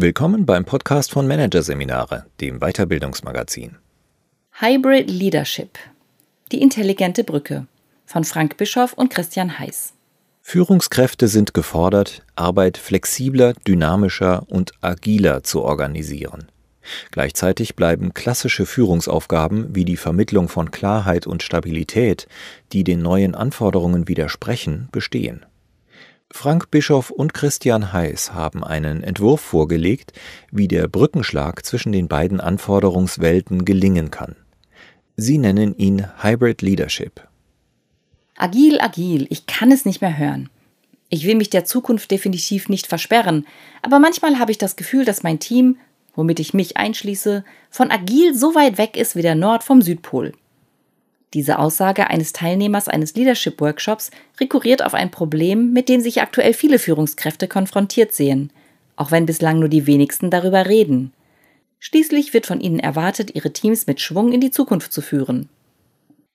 Willkommen beim Podcast von Managerseminare, dem Weiterbildungsmagazin. Hybrid Leadership. Die intelligente Brücke von Frank Bischoff und Christian Heiß. Führungskräfte sind gefordert, Arbeit flexibler, dynamischer und agiler zu organisieren. Gleichzeitig bleiben klassische Führungsaufgaben wie die Vermittlung von Klarheit und Stabilität, die den neuen Anforderungen widersprechen, bestehen. Frank Bischoff und Christian Heiß haben einen Entwurf vorgelegt, wie der Brückenschlag zwischen den beiden Anforderungswelten gelingen kann. Sie nennen ihn Hybrid Leadership. Agil, agil, ich kann es nicht mehr hören. Ich will mich der Zukunft definitiv nicht versperren, aber manchmal habe ich das Gefühl, dass mein Team, womit ich mich einschließe, von agil so weit weg ist wie der Nord vom Südpol. Diese Aussage eines Teilnehmers eines Leadership-Workshops rekurriert auf ein Problem, mit dem sich aktuell viele Führungskräfte konfrontiert sehen, auch wenn bislang nur die wenigsten darüber reden. Schließlich wird von ihnen erwartet, ihre Teams mit Schwung in die Zukunft zu führen.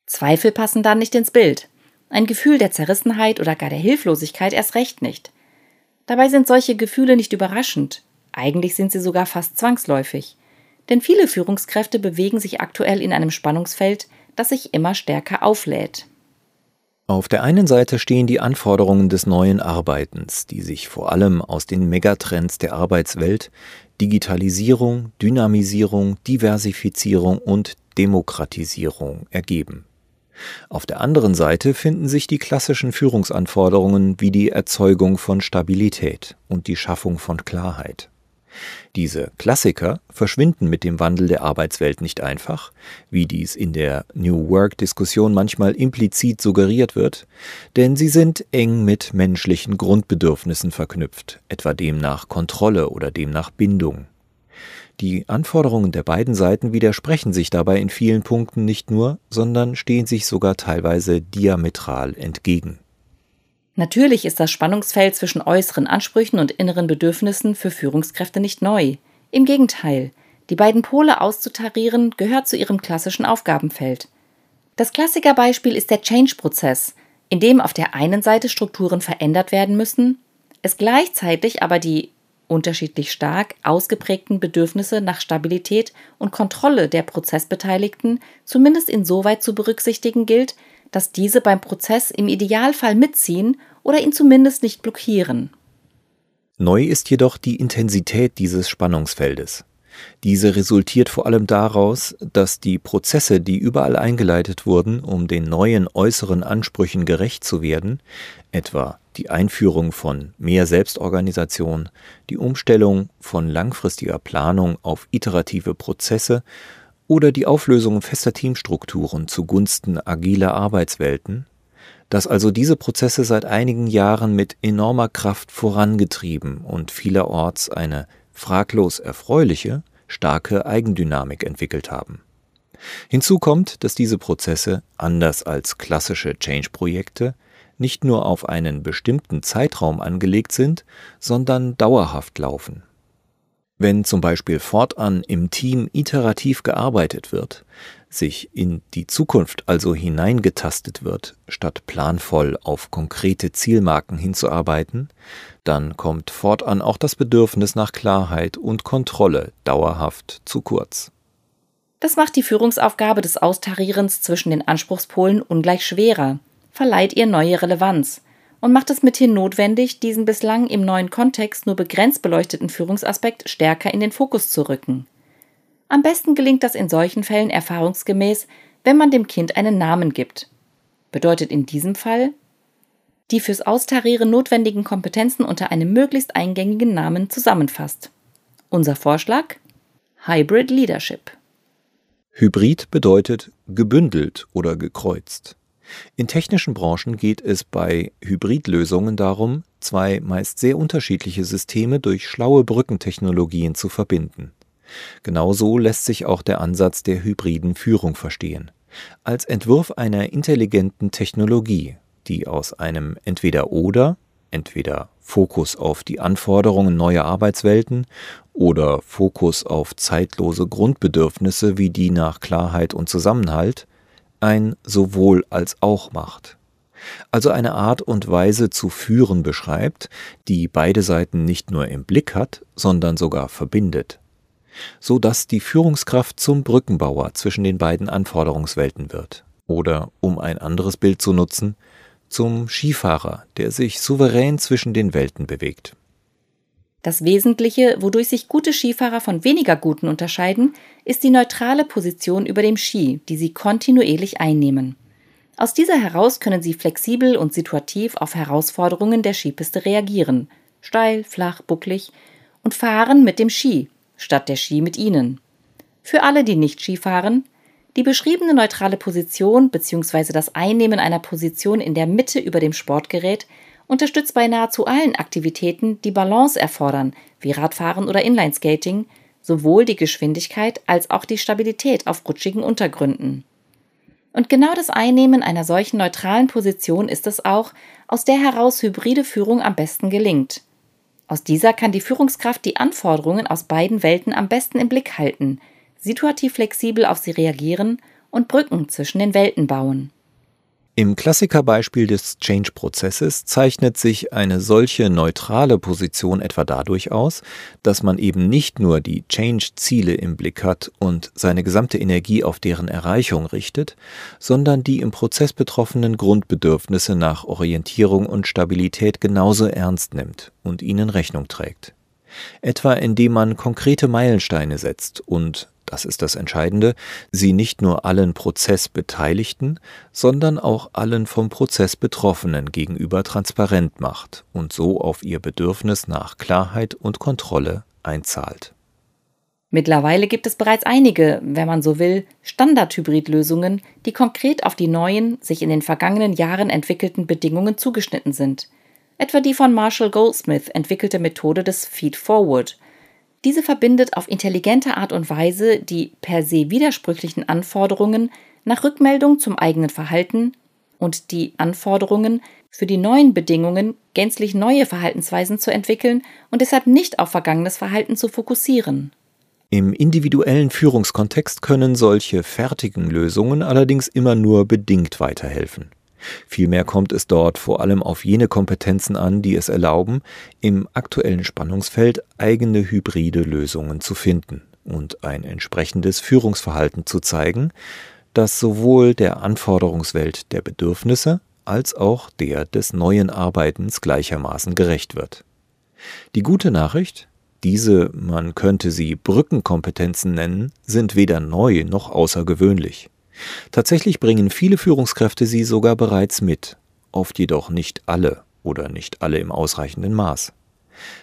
Zweifel passen da nicht ins Bild. Ein Gefühl der Zerrissenheit oder gar der Hilflosigkeit erst recht nicht. Dabei sind solche Gefühle nicht überraschend, eigentlich sind sie sogar fast zwangsläufig. Denn viele Führungskräfte bewegen sich aktuell in einem Spannungsfeld, das sich immer stärker auflädt. Auf der einen Seite stehen die Anforderungen des neuen Arbeitens, die sich vor allem aus den Megatrends der Arbeitswelt Digitalisierung, Dynamisierung, Diversifizierung und Demokratisierung ergeben. Auf der anderen Seite finden sich die klassischen Führungsanforderungen wie die Erzeugung von Stabilität und die Schaffung von Klarheit. Diese Klassiker verschwinden mit dem Wandel der Arbeitswelt nicht einfach, wie dies in der New Work-Diskussion manchmal implizit suggeriert wird, denn sie sind eng mit menschlichen Grundbedürfnissen verknüpft, etwa dem nach Kontrolle oder dem nach Bindung. Die Anforderungen der beiden Seiten widersprechen sich dabei in vielen Punkten nicht nur, sondern stehen sich sogar teilweise diametral entgegen. Natürlich ist das Spannungsfeld zwischen äußeren Ansprüchen und inneren Bedürfnissen für Führungskräfte nicht neu. Im Gegenteil, die beiden Pole auszutarieren gehört zu ihrem klassischen Aufgabenfeld. Das Klassikerbeispiel ist der Change-Prozess, in dem auf der einen Seite Strukturen verändert werden müssen, es gleichzeitig aber die unterschiedlich stark ausgeprägten Bedürfnisse nach Stabilität und Kontrolle der Prozessbeteiligten zumindest insoweit zu berücksichtigen gilt, dass diese beim Prozess im Idealfall mitziehen oder ihn zumindest nicht blockieren. Neu ist jedoch die Intensität dieses Spannungsfeldes. Diese resultiert vor allem daraus, dass die Prozesse, die überall eingeleitet wurden, um den neuen äußeren Ansprüchen gerecht zu werden, etwa die Einführung von mehr Selbstorganisation, die Umstellung von langfristiger Planung auf iterative Prozesse oder die Auflösung fester Teamstrukturen zugunsten agiler Arbeitswelten, dass also diese Prozesse seit einigen Jahren mit enormer Kraft vorangetrieben und vielerorts eine fraglos erfreuliche, starke Eigendynamik entwickelt haben. Hinzu kommt, dass diese Prozesse, anders als klassische Change-Projekte, nicht nur auf einen bestimmten Zeitraum angelegt sind, sondern dauerhaft laufen. Wenn zum Beispiel fortan im Team iterativ gearbeitet wird, sich in die Zukunft also hineingetastet wird, statt planvoll auf konkrete Zielmarken hinzuarbeiten, dann kommt fortan auch das Bedürfnis nach Klarheit und Kontrolle dauerhaft zu kurz. Das macht die Führungsaufgabe des Austarierens zwischen den Anspruchspolen ungleich schwerer, verleiht ihr neue Relevanz und macht es mithin notwendig, diesen bislang im neuen Kontext nur begrenzt beleuchteten Führungsaspekt stärker in den Fokus zu rücken. Am besten gelingt das in solchen Fällen erfahrungsgemäß, wenn man dem Kind einen Namen gibt. Bedeutet in diesem Fall, die fürs Austarieren notwendigen Kompetenzen unter einem möglichst eingängigen Namen zusammenfasst. Unser Vorschlag? Hybrid Leadership. Hybrid bedeutet gebündelt oder gekreuzt. In technischen Branchen geht es bei Hybridlösungen darum, zwei meist sehr unterschiedliche Systeme durch schlaue Brückentechnologien zu verbinden. Genauso lässt sich auch der Ansatz der hybriden Führung verstehen. Als Entwurf einer intelligenten Technologie, die aus einem entweder oder, entweder Fokus auf die Anforderungen neuer Arbeitswelten oder Fokus auf zeitlose Grundbedürfnisse wie die nach Klarheit und Zusammenhalt, ein sowohl als auch macht. also eine Art und Weise zu führen beschreibt, die beide Seiten nicht nur im Blick hat, sondern sogar verbindet, so dass die Führungskraft zum Brückenbauer zwischen den beiden Anforderungswelten wird, oder um ein anderes Bild zu nutzen, zum Skifahrer, der sich souverän zwischen den Welten bewegt. Das Wesentliche, wodurch sich gute Skifahrer von weniger guten unterscheiden, ist die neutrale Position über dem Ski, die sie kontinuierlich einnehmen. Aus dieser heraus können sie flexibel und situativ auf Herausforderungen der Skipiste reagieren, steil, flach, bucklig, und fahren mit dem Ski, statt der Ski mit ihnen. Für alle, die nicht Ski fahren, die beschriebene neutrale Position bzw. das Einnehmen einer Position in der Mitte über dem Sportgerät unterstützt bei nahezu allen Aktivitäten, die Balance erfordern, wie Radfahren oder Inlineskating, sowohl die Geschwindigkeit als auch die Stabilität auf rutschigen Untergründen. Und genau das Einnehmen einer solchen neutralen Position ist es auch, aus der heraus hybride Führung am besten gelingt. Aus dieser kann die Führungskraft die Anforderungen aus beiden Welten am besten im Blick halten, situativ flexibel auf sie reagieren und Brücken zwischen den Welten bauen. Im Klassikerbeispiel des Change-Prozesses zeichnet sich eine solche neutrale Position etwa dadurch aus, dass man eben nicht nur die Change-Ziele im Blick hat und seine gesamte Energie auf deren Erreichung richtet, sondern die im Prozess betroffenen Grundbedürfnisse nach Orientierung und Stabilität genauso ernst nimmt und ihnen Rechnung trägt. Etwa indem man konkrete Meilensteine setzt und das ist das Entscheidende, sie nicht nur allen Prozessbeteiligten, sondern auch allen vom Prozess Betroffenen gegenüber transparent macht und so auf ihr Bedürfnis nach Klarheit und Kontrolle einzahlt. Mittlerweile gibt es bereits einige, wenn man so will, Standardhybridlösungen, die konkret auf die neuen, sich in den vergangenen Jahren entwickelten Bedingungen zugeschnitten sind. Etwa die von Marshall Goldsmith entwickelte Methode des Feed Forward – diese verbindet auf intelligente Art und Weise die per se widersprüchlichen Anforderungen nach Rückmeldung zum eigenen Verhalten und die Anforderungen, für die neuen Bedingungen gänzlich neue Verhaltensweisen zu entwickeln und deshalb nicht auf vergangenes Verhalten zu fokussieren. Im individuellen Führungskontext können solche fertigen Lösungen allerdings immer nur bedingt weiterhelfen. Vielmehr kommt es dort vor allem auf jene Kompetenzen an, die es erlauben, im aktuellen Spannungsfeld eigene hybride Lösungen zu finden und ein entsprechendes Führungsverhalten zu zeigen, das sowohl der Anforderungswelt der Bedürfnisse als auch der des neuen Arbeitens gleichermaßen gerecht wird. Die gute Nachricht, diese, man könnte sie Brückenkompetenzen nennen, sind weder neu noch außergewöhnlich. Tatsächlich bringen viele Führungskräfte sie sogar bereits mit, oft jedoch nicht alle oder nicht alle im ausreichenden Maß.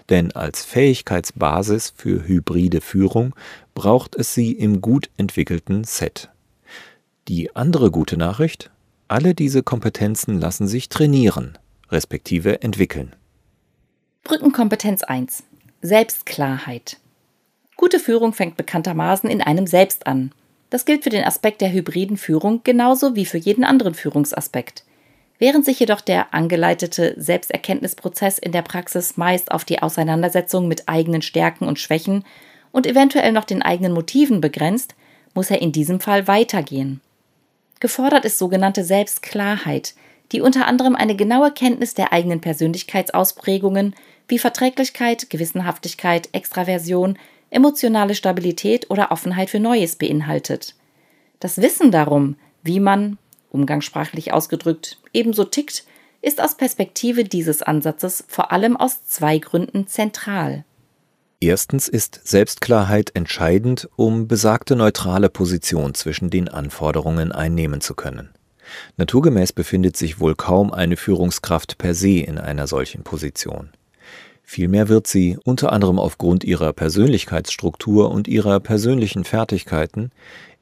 Denn als Fähigkeitsbasis für hybride Führung braucht es sie im gut entwickelten Set. Die andere gute Nachricht, alle diese Kompetenzen lassen sich trainieren, respektive entwickeln. Brückenkompetenz 1. Selbstklarheit. Gute Führung fängt bekanntermaßen in einem selbst an. Das gilt für den Aspekt der hybriden Führung genauso wie für jeden anderen Führungsaspekt. Während sich jedoch der angeleitete Selbsterkenntnisprozess in der Praxis meist auf die Auseinandersetzung mit eigenen Stärken und Schwächen und eventuell noch den eigenen Motiven begrenzt, muss er in diesem Fall weitergehen. Gefordert ist sogenannte Selbstklarheit, die unter anderem eine genaue Kenntnis der eigenen Persönlichkeitsausprägungen wie Verträglichkeit, Gewissenhaftigkeit, Extraversion, emotionale Stabilität oder Offenheit für Neues beinhaltet. Das Wissen darum, wie man, umgangssprachlich ausgedrückt, ebenso tickt, ist aus Perspektive dieses Ansatzes vor allem aus zwei Gründen zentral. Erstens ist Selbstklarheit entscheidend, um besagte neutrale Position zwischen den Anforderungen einnehmen zu können. Naturgemäß befindet sich wohl kaum eine Führungskraft per se in einer solchen Position. Vielmehr wird sie, unter anderem aufgrund ihrer Persönlichkeitsstruktur und ihrer persönlichen Fertigkeiten,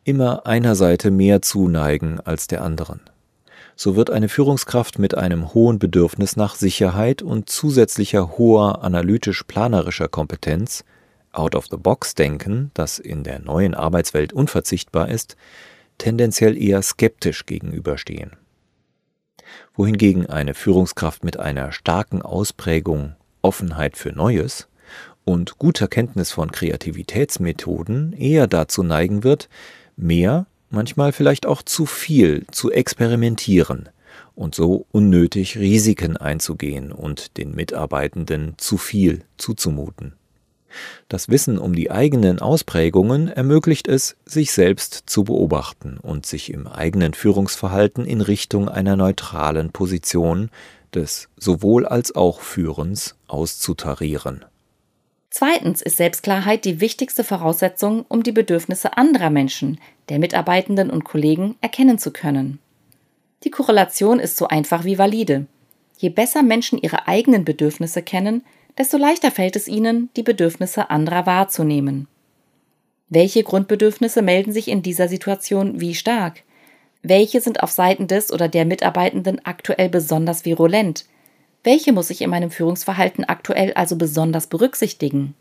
immer einer Seite mehr zuneigen als der anderen. So wird eine Führungskraft mit einem hohen Bedürfnis nach Sicherheit und zusätzlicher hoher analytisch-planerischer Kompetenz, Out-of-the-Box-Denken, das in der neuen Arbeitswelt unverzichtbar ist, tendenziell eher skeptisch gegenüberstehen. Wohingegen eine Führungskraft mit einer starken Ausprägung Offenheit für Neues und guter Kenntnis von Kreativitätsmethoden eher dazu neigen wird, mehr, manchmal vielleicht auch zu viel zu experimentieren und so unnötig Risiken einzugehen und den Mitarbeitenden zu viel zuzumuten. Das Wissen um die eigenen Ausprägungen ermöglicht es, sich selbst zu beobachten und sich im eigenen Führungsverhalten in Richtung einer neutralen Position des sowohl als auch Führens auszutarieren. Zweitens ist Selbstklarheit die wichtigste Voraussetzung, um die Bedürfnisse anderer Menschen, der Mitarbeitenden und Kollegen erkennen zu können. Die Korrelation ist so einfach wie valide. Je besser Menschen ihre eigenen Bedürfnisse kennen, desto leichter fällt es ihnen, die Bedürfnisse anderer wahrzunehmen. Welche Grundbedürfnisse melden sich in dieser Situation wie stark? Welche sind auf Seiten des oder der Mitarbeitenden aktuell besonders virulent? Welche muss ich in meinem Führungsverhalten aktuell also besonders berücksichtigen?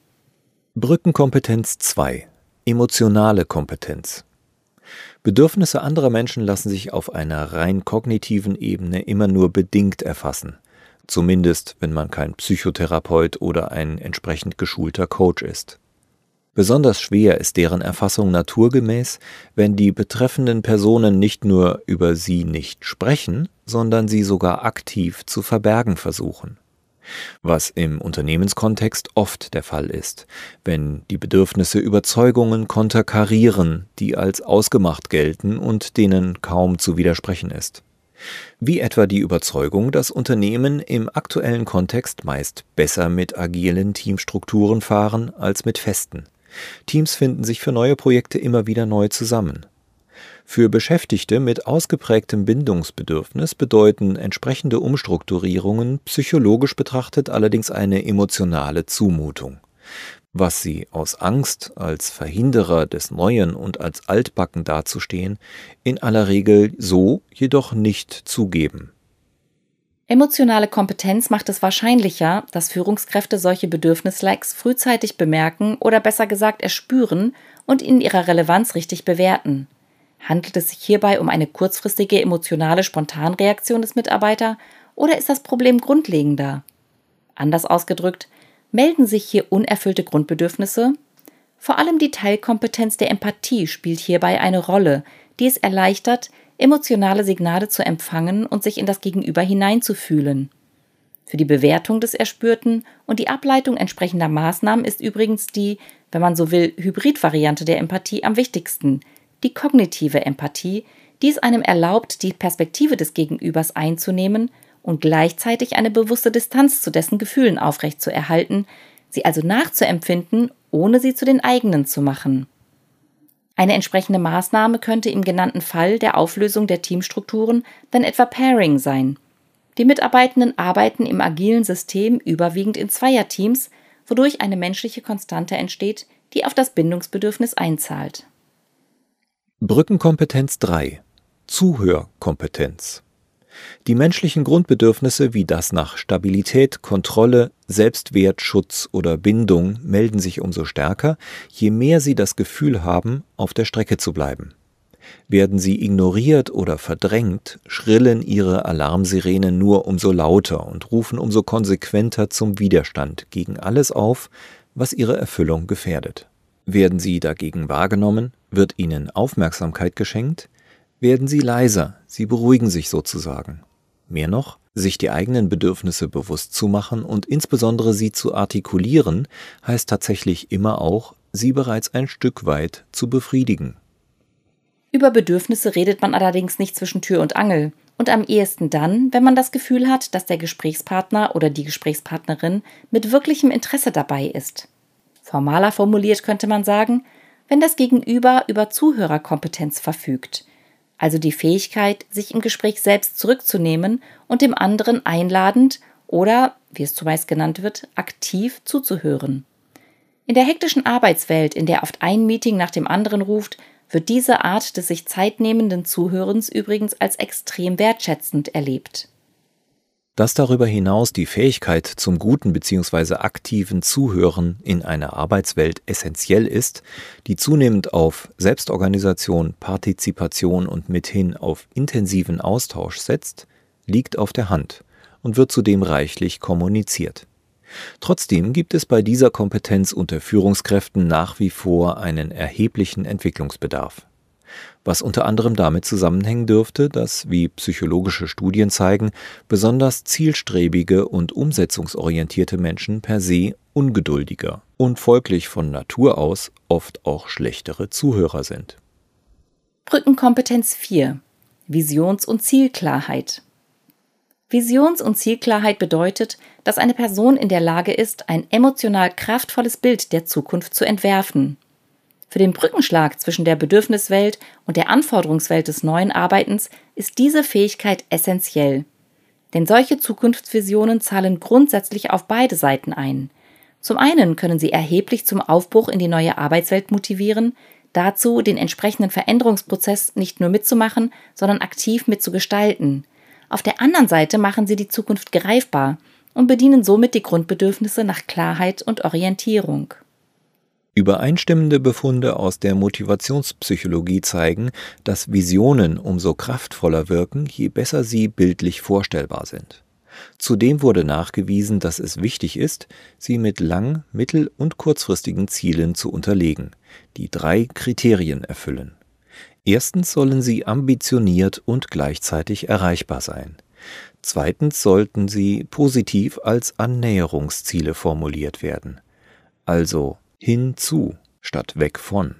Brückenkompetenz 2 Emotionale Kompetenz Bedürfnisse anderer Menschen lassen sich auf einer rein kognitiven Ebene immer nur bedingt erfassen zumindest wenn man kein Psychotherapeut oder ein entsprechend geschulter Coach ist. Besonders schwer ist deren Erfassung naturgemäß, wenn die betreffenden Personen nicht nur über sie nicht sprechen, sondern sie sogar aktiv zu verbergen versuchen. Was im Unternehmenskontext oft der Fall ist, wenn die Bedürfnisse Überzeugungen konterkarieren, die als ausgemacht gelten und denen kaum zu widersprechen ist wie etwa die Überzeugung, dass Unternehmen im aktuellen Kontext meist besser mit agilen Teamstrukturen fahren als mit festen. Teams finden sich für neue Projekte immer wieder neu zusammen. Für Beschäftigte mit ausgeprägtem Bindungsbedürfnis bedeuten entsprechende Umstrukturierungen psychologisch betrachtet allerdings eine emotionale Zumutung was sie aus Angst, als Verhinderer des Neuen und als altbacken dazustehen, in aller Regel so jedoch nicht zugeben. Emotionale Kompetenz macht es wahrscheinlicher, dass Führungskräfte solche Bedürfnislikes frühzeitig bemerken oder besser gesagt erspüren und in ihrer Relevanz richtig bewerten. Handelt es sich hierbei um eine kurzfristige emotionale Spontanreaktion des Mitarbeiter oder ist das Problem grundlegender? Anders ausgedrückt, Melden sich hier unerfüllte Grundbedürfnisse? Vor allem die Teilkompetenz der Empathie spielt hierbei eine Rolle, die es erleichtert, emotionale Signale zu empfangen und sich in das Gegenüber hineinzufühlen. Für die Bewertung des Erspürten und die Ableitung entsprechender Maßnahmen ist übrigens die, wenn man so will, Hybridvariante der Empathie am wichtigsten, die kognitive Empathie, die es einem erlaubt, die Perspektive des Gegenübers einzunehmen und gleichzeitig eine bewusste Distanz zu dessen Gefühlen aufrechtzuerhalten, sie also nachzuempfinden, ohne sie zu den eigenen zu machen. Eine entsprechende Maßnahme könnte im genannten Fall der Auflösung der Teamstrukturen dann etwa Pairing sein. Die Mitarbeitenden arbeiten im agilen System überwiegend in Zweierteams, wodurch eine menschliche Konstante entsteht, die auf das Bindungsbedürfnis einzahlt. Brückenkompetenz 3 Zuhörkompetenz die menschlichen Grundbedürfnisse wie das nach Stabilität, Kontrolle, Selbstwert, Schutz oder Bindung melden sich umso stärker, je mehr sie das Gefühl haben, auf der Strecke zu bleiben. Werden sie ignoriert oder verdrängt, schrillen ihre Alarmsirenen nur umso lauter und rufen umso konsequenter zum Widerstand gegen alles auf, was ihre Erfüllung gefährdet. Werden sie dagegen wahrgenommen, wird ihnen Aufmerksamkeit geschenkt, werden sie leiser, sie beruhigen sich sozusagen. Mehr noch, sich die eigenen Bedürfnisse bewusst zu machen und insbesondere sie zu artikulieren, heißt tatsächlich immer auch, sie bereits ein Stück weit zu befriedigen. Über Bedürfnisse redet man allerdings nicht zwischen Tür und Angel und am ehesten dann, wenn man das Gefühl hat, dass der Gesprächspartner oder die Gesprächspartnerin mit wirklichem Interesse dabei ist. Formaler formuliert könnte man sagen, wenn das Gegenüber über Zuhörerkompetenz verfügt, also die Fähigkeit, sich im Gespräch selbst zurückzunehmen und dem anderen einladend oder, wie es zumeist genannt wird, aktiv zuzuhören. In der hektischen Arbeitswelt, in der oft ein Meeting nach dem anderen ruft, wird diese Art des sich zeitnehmenden Zuhörens übrigens als extrem wertschätzend erlebt. Dass darüber hinaus die Fähigkeit zum guten bzw. aktiven Zuhören in einer Arbeitswelt essentiell ist, die zunehmend auf Selbstorganisation, Partizipation und mithin auf intensiven Austausch setzt, liegt auf der Hand und wird zudem reichlich kommuniziert. Trotzdem gibt es bei dieser Kompetenz unter Führungskräften nach wie vor einen erheblichen Entwicklungsbedarf. Was unter anderem damit zusammenhängen dürfte, dass, wie psychologische Studien zeigen, besonders zielstrebige und umsetzungsorientierte Menschen per se ungeduldiger und folglich von Natur aus oft auch schlechtere Zuhörer sind. Brückenkompetenz 4 Visions- und Zielklarheit Visions- und Zielklarheit bedeutet, dass eine Person in der Lage ist, ein emotional kraftvolles Bild der Zukunft zu entwerfen. Für den Brückenschlag zwischen der Bedürfniswelt und der Anforderungswelt des neuen Arbeitens ist diese Fähigkeit essentiell. Denn solche Zukunftsvisionen zahlen grundsätzlich auf beide Seiten ein. Zum einen können sie erheblich zum Aufbruch in die neue Arbeitswelt motivieren, dazu den entsprechenden Veränderungsprozess nicht nur mitzumachen, sondern aktiv mitzugestalten – auf der anderen Seite machen sie die Zukunft greifbar und bedienen somit die Grundbedürfnisse nach Klarheit und Orientierung. Übereinstimmende Befunde aus der Motivationspsychologie zeigen, dass Visionen umso kraftvoller wirken, je besser sie bildlich vorstellbar sind. Zudem wurde nachgewiesen, dass es wichtig ist, sie mit lang-, mittel- und kurzfristigen Zielen zu unterlegen, die drei Kriterien erfüllen. Erstens sollen sie ambitioniert und gleichzeitig erreichbar sein. Zweitens sollten sie positiv als Annäherungsziele formuliert werden, also hinzu statt weg von.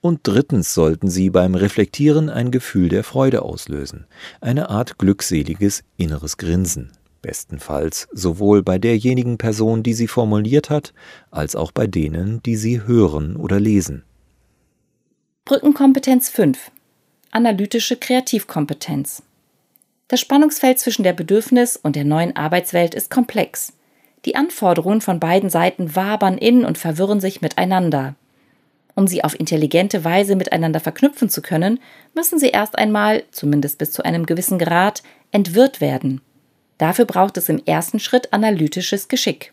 Und drittens sollten sie beim Reflektieren ein Gefühl der Freude auslösen, eine Art glückseliges inneres Grinsen, bestenfalls sowohl bei derjenigen Person, die sie formuliert hat, als auch bei denen, die sie hören oder lesen. Brückenkompetenz 5 Analytische Kreativkompetenz Das Spannungsfeld zwischen der Bedürfnis- und der neuen Arbeitswelt ist komplex. Die Anforderungen von beiden Seiten wabern in und verwirren sich miteinander. Um sie auf intelligente Weise miteinander verknüpfen zu können, müssen sie erst einmal, zumindest bis zu einem gewissen Grad, entwirrt werden. Dafür braucht es im ersten Schritt analytisches Geschick.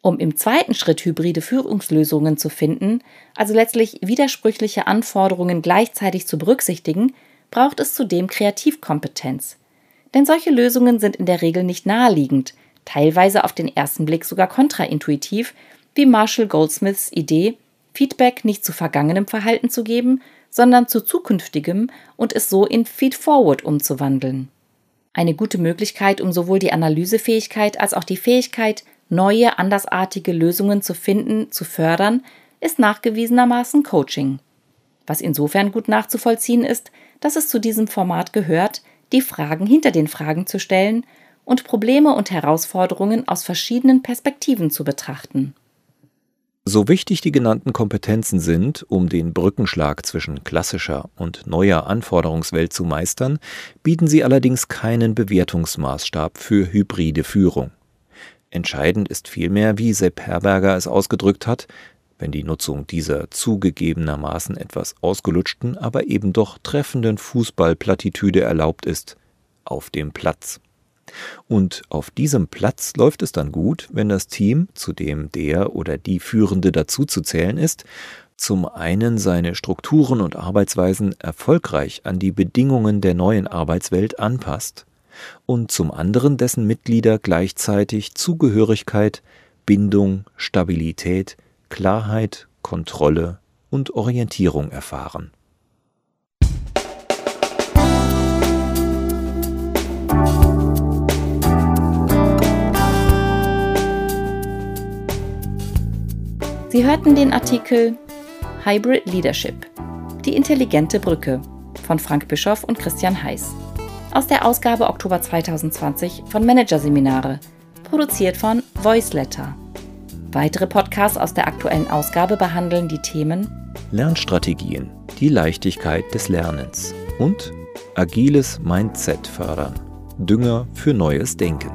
Um im zweiten Schritt hybride Führungslösungen zu finden, also letztlich widersprüchliche Anforderungen gleichzeitig zu berücksichtigen, braucht es zudem Kreativkompetenz. Denn solche Lösungen sind in der Regel nicht naheliegend, teilweise auf den ersten Blick sogar kontraintuitiv, wie Marshall Goldsmiths Idee, Feedback nicht zu vergangenem Verhalten zu geben, sondern zu zukünftigem und es so in Feedforward umzuwandeln. Eine gute Möglichkeit, um sowohl die Analysefähigkeit als auch die Fähigkeit, neue, andersartige Lösungen zu finden, zu fördern, ist nachgewiesenermaßen Coaching. Was insofern gut nachzuvollziehen ist, dass es zu diesem Format gehört, die Fragen hinter den Fragen zu stellen und Probleme und Herausforderungen aus verschiedenen Perspektiven zu betrachten. So wichtig die genannten Kompetenzen sind, um den Brückenschlag zwischen klassischer und neuer Anforderungswelt zu meistern, bieten sie allerdings keinen Bewertungsmaßstab für hybride Führung. Entscheidend ist vielmehr, wie Sepp Herberger es ausgedrückt hat, wenn die Nutzung dieser zugegebenermaßen etwas ausgelutschten, aber eben doch treffenden Fußballplattitüde erlaubt ist, auf dem Platz. Und auf diesem Platz läuft es dann gut, wenn das Team, zu dem der oder die Führende dazuzuzählen ist, zum einen seine Strukturen und Arbeitsweisen erfolgreich an die Bedingungen der neuen Arbeitswelt anpasst und zum anderen dessen Mitglieder gleichzeitig Zugehörigkeit, Bindung, Stabilität, Klarheit, Kontrolle und Orientierung erfahren. Sie hörten den Artikel Hybrid Leadership, die intelligente Brücke von Frank Bischoff und Christian Heiß aus der Ausgabe Oktober 2020 von Managerseminare, produziert von Voiceletter. Weitere Podcasts aus der aktuellen Ausgabe behandeln die Themen Lernstrategien, die Leichtigkeit des Lernens und agiles Mindset fördern, Dünger für neues Denken.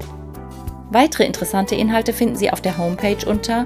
Weitere interessante Inhalte finden Sie auf der Homepage unter